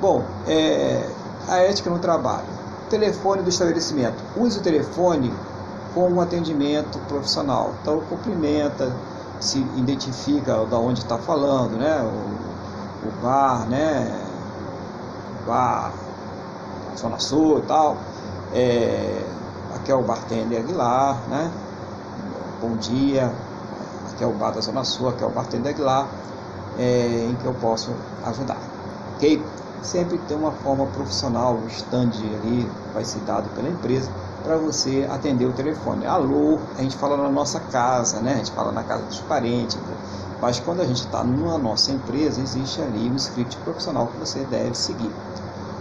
Bom, é, a ética no trabalho. Telefone do estabelecimento. Use o telefone com um atendimento profissional. Então, cumprimenta, se identifica da onde está falando, né? O, o, bar, né? Bar, Zona Sul e tal. É, aqui é o bartender Aguilar, né? Bom dia. Aqui é o bar da Zona Sul, aqui é o bartender Aguilar, é, em que eu posso ajudar. Ok? Sempre tem uma forma profissional, o stand ali vai ser dado pela empresa para você atender o telefone. Alô, a gente fala na nossa casa, né? A gente fala na casa dos parentes. Né? Mas quando a gente está na nossa empresa, existe ali um script profissional que você deve seguir.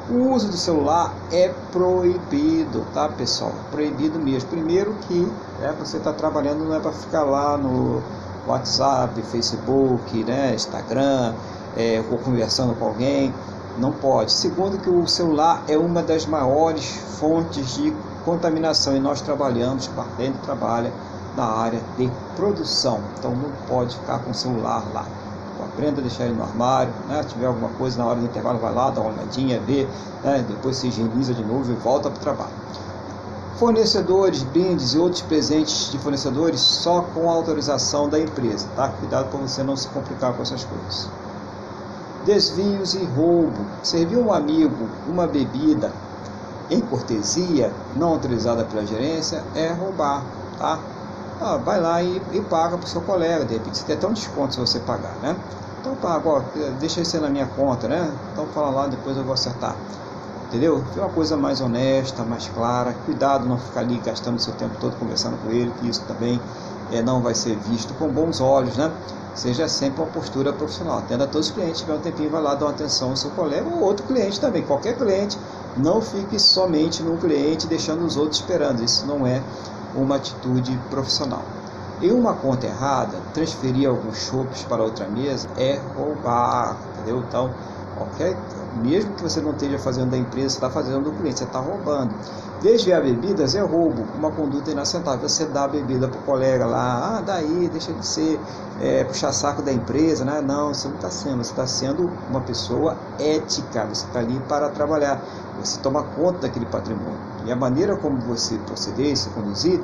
O uso do celular é proibido, tá pessoal? Proibido mesmo. Primeiro que é, você está trabalhando não é para ficar lá no WhatsApp, Facebook, né, Instagram, é, ou conversando com alguém. Não pode. Segundo que o celular é uma das maiores fontes de contaminação e nós trabalhamos, Bartender trabalha na área de produção, então não pode ficar com o celular lá. Aprenda a deixar ele no armário, né? Tiver alguma coisa na hora do intervalo, vai lá, dá uma olhadinha, vê, né? depois se higieniza de novo e volta para o trabalho. Fornecedores, brindes e outros presentes de fornecedores só com autorização da empresa, tá? Cuidado para você não se complicar com essas coisas. Desvios e roubo. Serviu um amigo uma bebida em cortesia, não autorizada pela gerência, é roubar, tá? Ah, vai lá e, e paga para o seu colega, de repente você tem até um desconto se você pagar, né? Então paga, deixa isso na minha conta, né? Então fala lá, depois eu vou acertar. Entendeu? Foi uma coisa mais honesta, mais clara. Cuidado não ficar ali gastando seu tempo todo conversando com ele, que isso também é, não vai ser visto com bons olhos, né? Seja sempre uma postura profissional. Atenda todos os clientes, tiver um tempinho, vai lá dar uma atenção ao seu colega ou outro cliente também. Qualquer cliente não fique somente no cliente deixando os outros esperando. Isso não é uma atitude profissional. Em uma conta errada, transferir alguns chopes para outra mesa é roubar, entendeu? Então, qualquer, mesmo que você não esteja fazendo da empresa, você está fazendo do cliente, você está roubando. Desviar bebidas é roubo, uma conduta inaceitável. Você dá a bebida para o colega lá, ah, daí, deixa de ser é, puxar saco da empresa, né? Não, você não está sendo, você está sendo uma pessoa ética, você está ali para trabalhar, você toma conta daquele patrimônio. E a maneira como você proceder, se conduzir,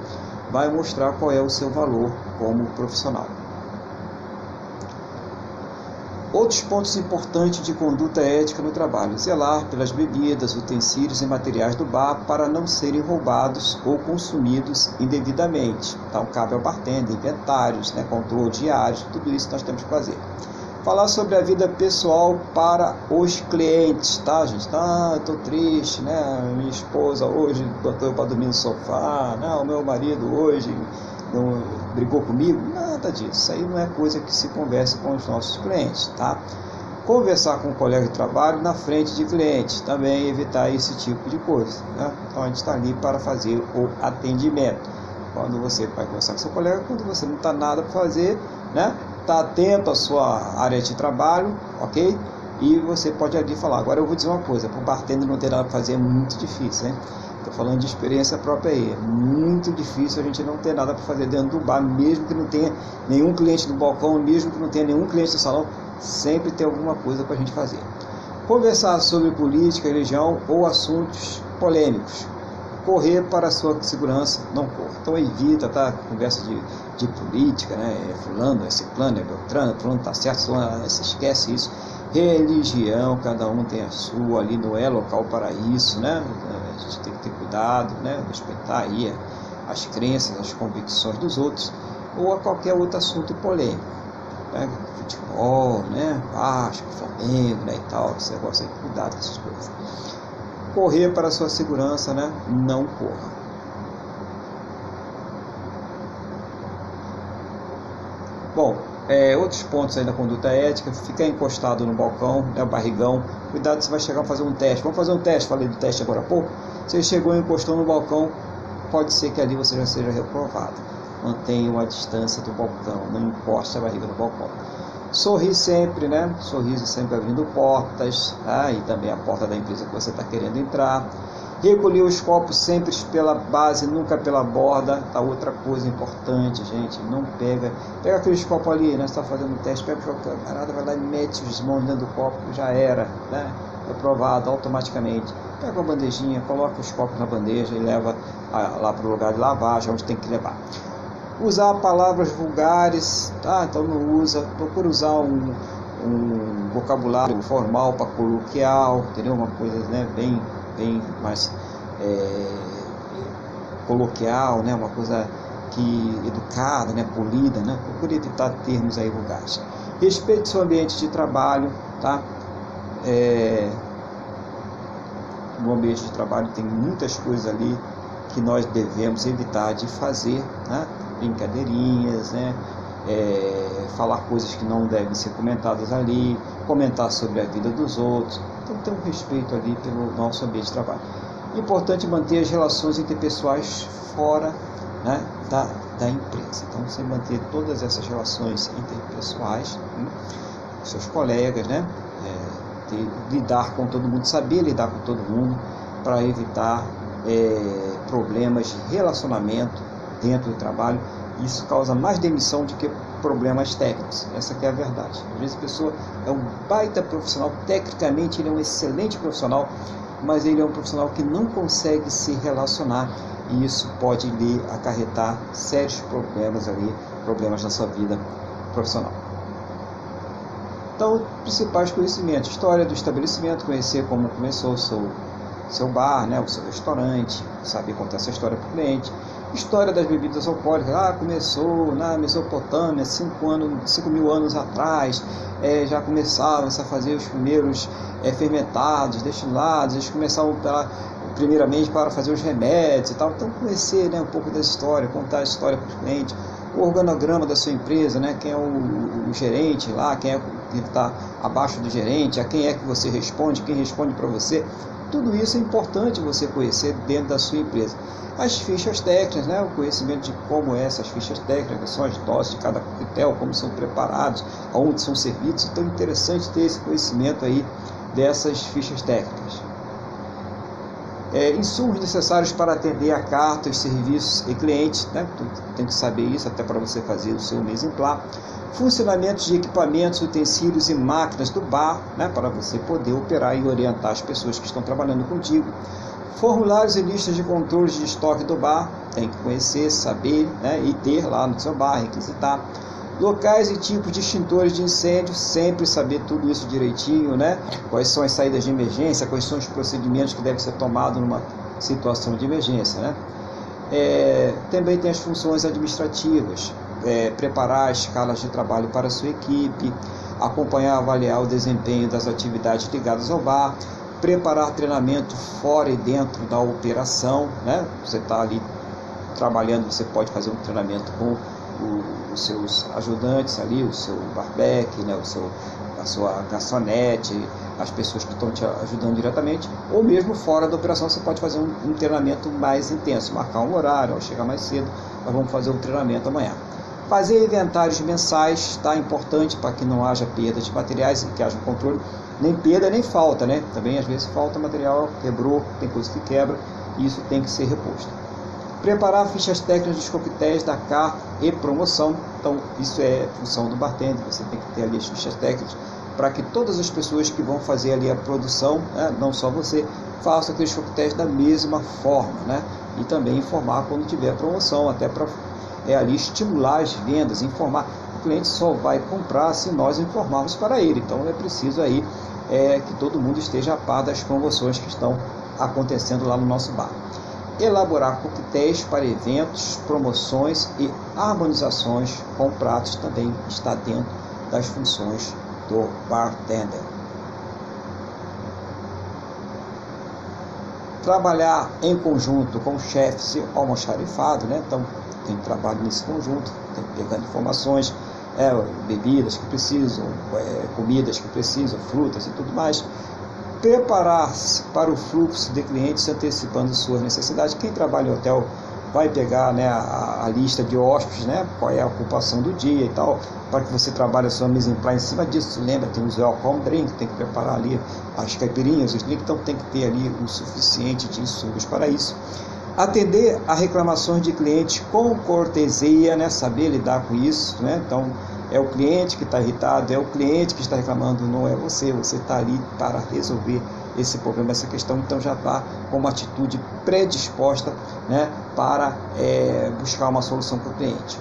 vai mostrar qual é o seu valor como profissional. Outros pontos importantes de conduta ética no trabalho: zelar pelas bebidas, utensílios e materiais do bar para não serem roubados ou consumidos indevidamente. Então, cabe ao bartender, inventários, né, controle diários, tudo isso nós temos que fazer. Falar sobre a vida pessoal para os clientes, tá, gente? Ah, eu tô triste, né? Minha esposa hoje botou para dormir no sofá, né? o meu marido hoje não brigou comigo, nada disso. Isso aí não é coisa que se conversa com os nossos clientes, tá? Conversar com um colega de trabalho na frente de clientes, também evitar esse tipo de coisa. Né? Então a gente está ali para fazer o atendimento. Quando você vai conversar com seu colega, quando você não está nada para fazer, né? Está atento à sua área de trabalho, ok? E você pode ali falar. Agora eu vou dizer uma coisa, para o bartender não ter nada para fazer é muito difícil, hein? Estou falando de experiência própria aí. É muito difícil a gente não ter nada para fazer dentro do bar, mesmo que não tenha nenhum cliente no balcão, mesmo que não tenha nenhum cliente no salão, sempre tem alguma coisa para a gente fazer. Conversar sobre política, religião ou assuntos polêmicos. Correr para a sua segurança, não corra. Então evita, tá? Conversa de, de política, né? É fulano, é ciclano, é beltrano, fulano tá certo, fulano, você esquece isso religião, cada um tem a sua, ali não é local para isso, né? A gente tem que ter cuidado, né? Respeitar aí as crenças, as convicções dos outros, ou a qualquer outro assunto polêmico, né? Futebol, né? Vasco, Flamengo, né? E tal, esse negócio aí, cuidado com essas coisas. Correr para a sua segurança, né? Não corra. Bom, é, outros pontos aí da conduta ética, ficar encostado no balcão, né, barrigão, cuidado você vai chegar a fazer um teste. Vamos fazer um teste, falei do teste agora há pouco. Você chegou e encostou no balcão, pode ser que ali você já seja reprovado. mantenha uma distância do balcão, não encoste a barriga no balcão. Sorri sempre, né? Sorriso sempre abrindo portas, tá? e também a porta da empresa que você está querendo entrar. Recolher os copos sempre pela base, nunca pela borda. Tá outra coisa importante, gente. Não pega. Pega aqueles copos ali, né? Você está fazendo teste, pega o camarada, vai lá e mete os mãos dentro do copo, já era, né? Aprovado automaticamente. Pega uma bandejinha, coloca os copos na bandeja e leva lá para o lugar de lavagem, onde tem que levar usar palavras vulgares, tá? Então não usa, procura usar um, um vocabulário formal para coloquial, entendeu? Uma coisa né, bem, bem mais é, coloquial, né? Uma coisa que educada, né? Polida, né? Procure evitar termos aí vulgares. Respeite seu ambiente de trabalho, tá? É, no ambiente de trabalho tem muitas coisas ali que nós devemos evitar de fazer, né? brincadeirinhas, né? É, falar coisas que não devem ser comentadas ali, comentar sobre a vida dos outros. Então, ter um respeito ali pelo nosso ambiente de trabalho. Importante manter as relações interpessoais fora né, da, da empresa. Então, você manter todas essas relações interpessoais, né, seus colegas, né, é, ter, lidar com todo mundo, saber lidar com todo mundo para evitar é, problemas de relacionamento dentro do trabalho, isso causa mais demissão do que problemas técnicos. Essa é a verdade. Às vezes a pessoa é um baita profissional, tecnicamente ele é um excelente profissional, mas ele é um profissional que não consegue se relacionar e isso pode lhe acarretar sérios problemas ali, problemas na sua vida profissional. Então, principais conhecimentos, história do estabelecimento, conhecer como começou o seu, seu bar, né, o seu restaurante, saber contar essa história para o cliente, História das bebidas alcoólicas, ah, começou na Mesopotâmia, 5 anos, cinco mil anos atrás, é, já começavam a fazer os primeiros é, fermentados, destilados, eles começavam pela, primeiramente para fazer os remédios e tal. Então, conhecer né, um pouco da história, contar a história para os clientes, o organograma da sua empresa, né, quem é o, o gerente lá, quem é que está abaixo do gerente, a quem é que você responde, quem responde para você. Tudo isso é importante você conhecer dentro da sua empresa. As fichas técnicas, né? o conhecimento de como é essas fichas técnicas, são as doses de cada coquetel, como são preparados, aonde são servidos. Então é interessante ter esse conhecimento aí dessas fichas técnicas. É, insumos necessários para atender a cartas, serviços e clientes, né? tem que saber isso até para você fazer o seu exemplar funcionamento de equipamentos, utensílios e máquinas do bar, né, para você poder operar e orientar as pessoas que estão trabalhando contigo. Formulários e listas de controles de estoque do bar, tem que conhecer, saber né, e ter lá no seu bar, requisitar. Locais e tipos de extintores de incêndio, sempre saber tudo isso direitinho, né? Quais são as saídas de emergência, quais são os procedimentos que devem ser tomados numa situação de emergência, né? É, também tem as funções administrativas, é, preparar as escalas de trabalho para a sua equipe, acompanhar e avaliar o desempenho das atividades ligadas ao bar, preparar treinamento fora e dentro da operação. Né? Você está ali trabalhando, você pode fazer um treinamento com o, os seus ajudantes ali, o seu barbeque, né? o seu, a sua garçonete, as pessoas que estão te ajudando diretamente, ou mesmo fora da operação você pode fazer um, um treinamento mais intenso, marcar um horário, ou chegar mais cedo, nós vamos fazer um treinamento amanhã. Fazer inventários mensais está importante para que não haja perda de materiais que haja um controle. Nem perda nem falta, né? Também às vezes falta material, quebrou, tem coisa que quebra e isso tem que ser reposto. Preparar fichas técnicas dos coquetéis da carta e promoção. Então, isso é função do bartender. Você tem que ter ali as fichas técnicas para que todas as pessoas que vão fazer ali a produção, né, não só você, façam aqueles coquetéis da mesma forma, né? E também informar quando tiver promoção, até para é ali estimular as vendas, informar. O cliente só vai comprar se nós informarmos para ele. Então é preciso aí é, que todo mundo esteja a par das promoções que estão acontecendo lá no nosso bar. Elaborar coquetéis para eventos, promoções e harmonizações com pratos também está dentro das funções do bartender. Trabalhar em conjunto com chefes e almoxarifado, né? Então, tem trabalho nesse conjunto, tem pegando informações, é, bebidas que precisam, é, comidas que precisam, frutas e tudo mais. Preparar-se para o fluxo de clientes antecipando suas necessidades. Quem trabalha em hotel vai pegar né, a, a, lista de hóspedes, né, qual é a ocupação do dia e tal, para que você trabalhe a sua mise en place em cima disso. Lembra, tem os welcome drink, tem que preparar ali as caipirinhas, os drinks, então tem que ter ali o suficiente de insumos para isso. Atender a reclamações de clientes com cortesia, né, saber lidar com isso, né, então é o cliente que está irritado, é o cliente que está reclamando, não é você, você está ali para resolver esse problema, essa questão, então já está com uma atitude predisposta né, para é, buscar uma solução para o cliente.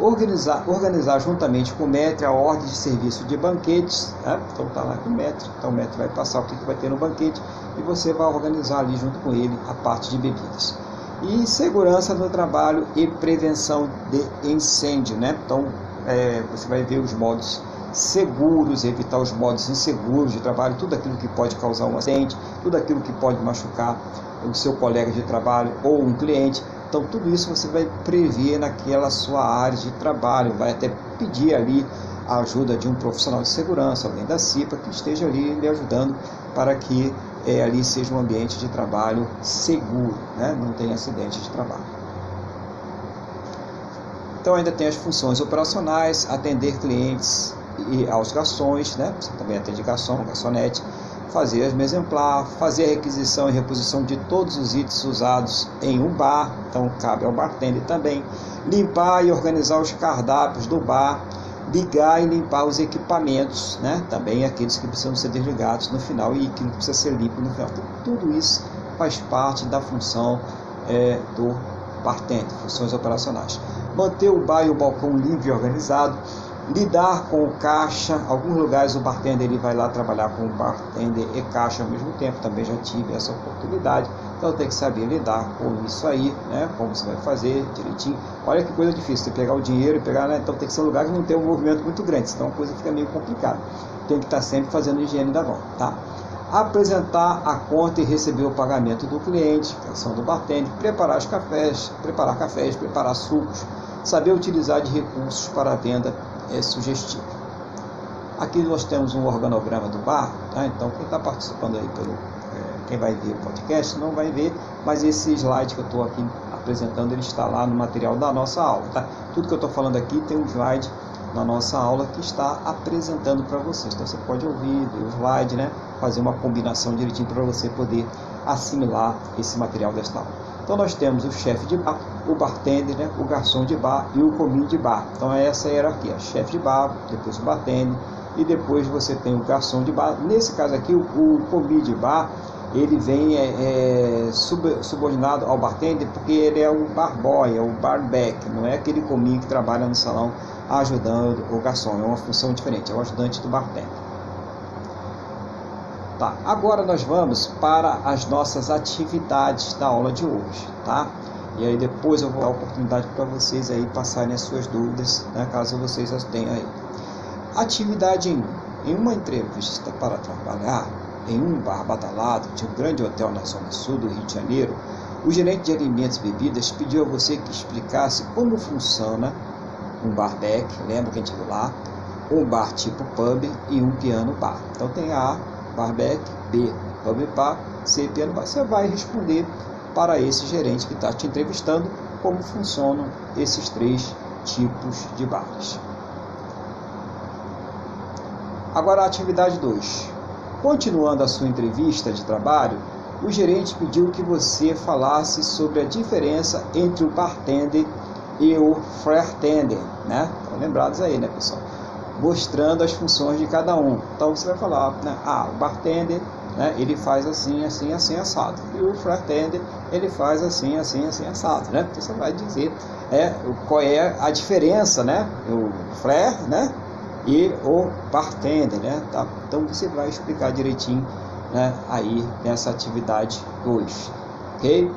Organizar, organizar juntamente com o METRE a ordem de serviço de banquetes, né? então está lá com o METRE, então o METRE vai passar o que, que vai ter no banquete e você vai organizar ali junto com ele a parte de bebidas. E segurança no trabalho e prevenção de incêndio, né? Então é, você vai ver os modos seguros, evitar os modos inseguros de trabalho, tudo aquilo que pode causar um acidente, tudo aquilo que pode machucar o seu colega de trabalho ou um cliente. Então, tudo isso você vai prever naquela sua área de trabalho, vai até pedir ali a ajuda de um profissional de segurança, além da CIPA, que esteja ali lhe ajudando para que é, ali seja um ambiente de trabalho seguro, né? não tenha acidente de trabalho. Então ainda tem as funções operacionais, atender clientes e aos garçons, né? Você também atende garçom, garçonete, fazer as exemplar, fazer a requisição e reposição de todos os itens usados em um bar, então cabe ao bartender também, limpar e organizar os cardápios do bar, ligar e limpar os equipamentos, né? Também aqueles que precisam ser desligados no final e aquilo que precisa ser limpo no final. Então, tudo isso faz parte da função é, do bartender, funções operacionais. Manter o bar e o balcão limpo e organizado, lidar com o caixa. Alguns lugares o bartender ele vai lá trabalhar com o bartender e caixa ao mesmo tempo. Também já tive essa oportunidade. Então tem que saber lidar com isso aí, né? Como você vai fazer direitinho. Olha que coisa difícil, você pegar o dinheiro e pegar, né? Então tem que ser um lugar que não tem um movimento muito grande, senão a coisa fica meio complicada. Tem que estar sempre fazendo higiene da mão, tá? apresentar a conta e receber o pagamento do cliente, ação do bartender, preparar os cafés, preparar cafés, preparar sucos, saber utilizar de recursos para a venda é sugestiva. Aqui nós temos um organograma do bar, tá? então quem está participando aí pelo é, quem vai ver o podcast não vai ver, mas esse slide que eu estou aqui apresentando ele está lá no material da nossa aula, tá? Tudo que eu estou falando aqui tem um slide na nossa aula que está apresentando para vocês. Então você pode ouvir, ver o slide, né? fazer uma combinação direitinho para você poder assimilar esse material desta aula. Então nós temos o chefe de bar, o bartender, né? o garçom de bar e o cominho de bar. Então é essa hierarquia, chefe de bar, depois o bartender e depois você tem o garçom de bar. Nesse caso aqui, o, o de bar, ele vem é, é, sub, subordinado ao bartender porque ele é o bar boy, é o barback, não é aquele cominho que trabalha no salão ajudando o garçom, é uma função diferente, é o ajudante do bartender. Tá, agora nós vamos para as nossas atividades da aula de hoje, tá? E aí depois eu vou dar oportunidade para vocês aí passarem as suas dúvidas, né, caso vocês as tenham aí. Atividade 1. Em uma entrevista para trabalhar em um bar badalado de um grande hotel na zona sul do Rio de Janeiro, o gerente de alimentos e bebidas pediu a você que explicasse como funciona um bar back, lembra que a gente viu lá, um bar tipo pub e um piano bar. Então tem A, bar back, B, pub bar, C, piano bar. Você vai responder para esse gerente que está te entrevistando como funcionam esses três tipos de bares. Agora a atividade 2. Continuando a sua entrevista de trabalho, o gerente pediu que você falasse sobre a diferença entre o bartender e o Freirtender, né? Estão lembrados aí, né, pessoal? Mostrando as funções de cada um. Então você vai falar, né? Ah, o bartender, né? Ele faz assim, assim, assim, assado. E o Freirtender, ele faz assim, assim, assim, assado, né? Então você vai dizer é, qual é a diferença, né? O Freir, né? E o bartender, né? Tá? Então você vai explicar direitinho, né? Aí nessa atividade 2, ok?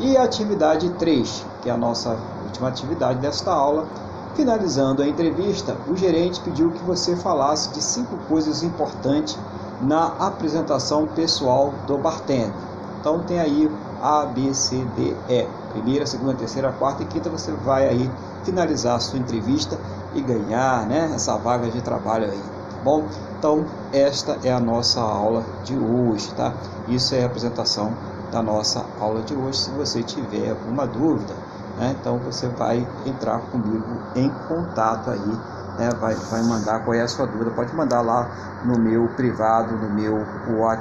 E a atividade 3, que é a nossa última atividade desta aula, finalizando a entrevista, o gerente pediu que você falasse de cinco coisas importantes na apresentação pessoal do bartender. Então tem aí A, B, C, D, E. Primeira, segunda, terceira, quarta e quinta você vai aí finalizar a sua entrevista e ganhar né, essa vaga de trabalho aí. Tá bom, então esta é a nossa aula de hoje, tá? Isso é a apresentação da nossa aula de hoje. Se você tiver alguma dúvida, né, então você vai entrar comigo em contato aí, né, vai, vai mandar qual é a sua dúvida. Pode mandar lá no meu privado, no meu WhatsApp.